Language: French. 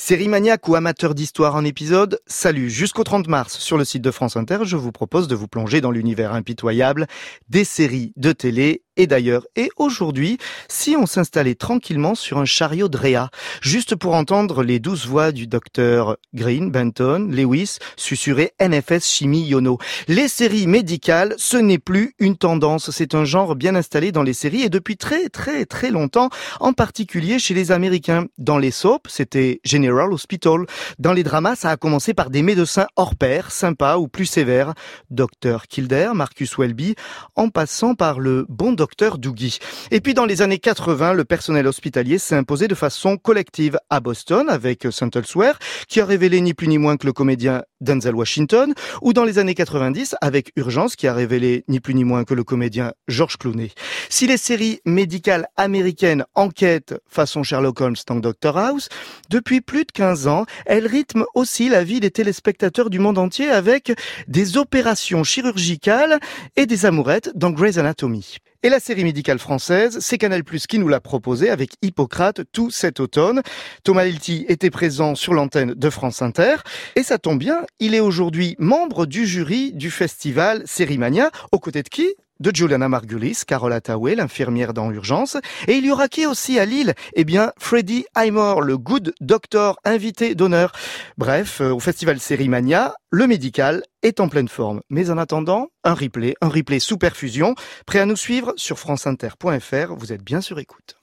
Série maniaque ou amateur d'histoire en épisode, salut Jusqu'au 30 mars, sur le site de France Inter, je vous propose de vous plonger dans l'univers impitoyable des séries de télé et d'ailleurs. Et aujourd'hui, si on s'installait tranquillement sur un chariot de Réa, juste pour entendre les douces voix du docteur Green, Benton, Lewis, susurrer NFS Chimie Yono. Les séries médicales, ce n'est plus une tendance, c'est un genre bien installé dans les séries et depuis très très très longtemps, en particulier chez les Américains. Dans les soaps, c'était General Hospital. Dans les dramas, ça a commencé par des médecins hors pair, sympas ou plus sévères. Docteur Kildare, Marcus Welby, en passant par le bon docteur Doogie. Et puis dans les années 80, le personnel hospitalier s'est imposé de façon collective à Boston avec St. Elsewhere, qui a révélé ni plus ni moins que le comédien Denzel Washington, ou dans les années 90 avec Urgence, qui a révélé ni plus ni moins que le comédien George Clooney. Si les séries médicales américaines enquêtent façon Sherlock Holmes dans Doctor House, depuis plus de 15 ans, elles rythment aussi la vie des téléspectateurs du monde entier avec des opérations chirurgicales et des amourettes dans Grey's Anatomy. Et la série médicale française, c'est Canal Plus qui nous l'a proposé avec Hippocrate tout cet automne. Thomas Hilty était présent sur l'antenne de France Inter. Et ça tombe bien, il est aujourd'hui membre du jury du festival Sérimania, aux côtés de qui? De Juliana Margulis, Carole Attaway, l'infirmière dans Urgence. Et il y aura qui aussi à Lille? Eh bien, Freddy Highmore, le good doctor invité d'honneur. Bref, euh, au festival Sérimania, le médical est en pleine forme. Mais en attendant, un replay, un replay sous perfusion, prêt à nous suivre sur franceinter.fr. Vous êtes bien sur écoute.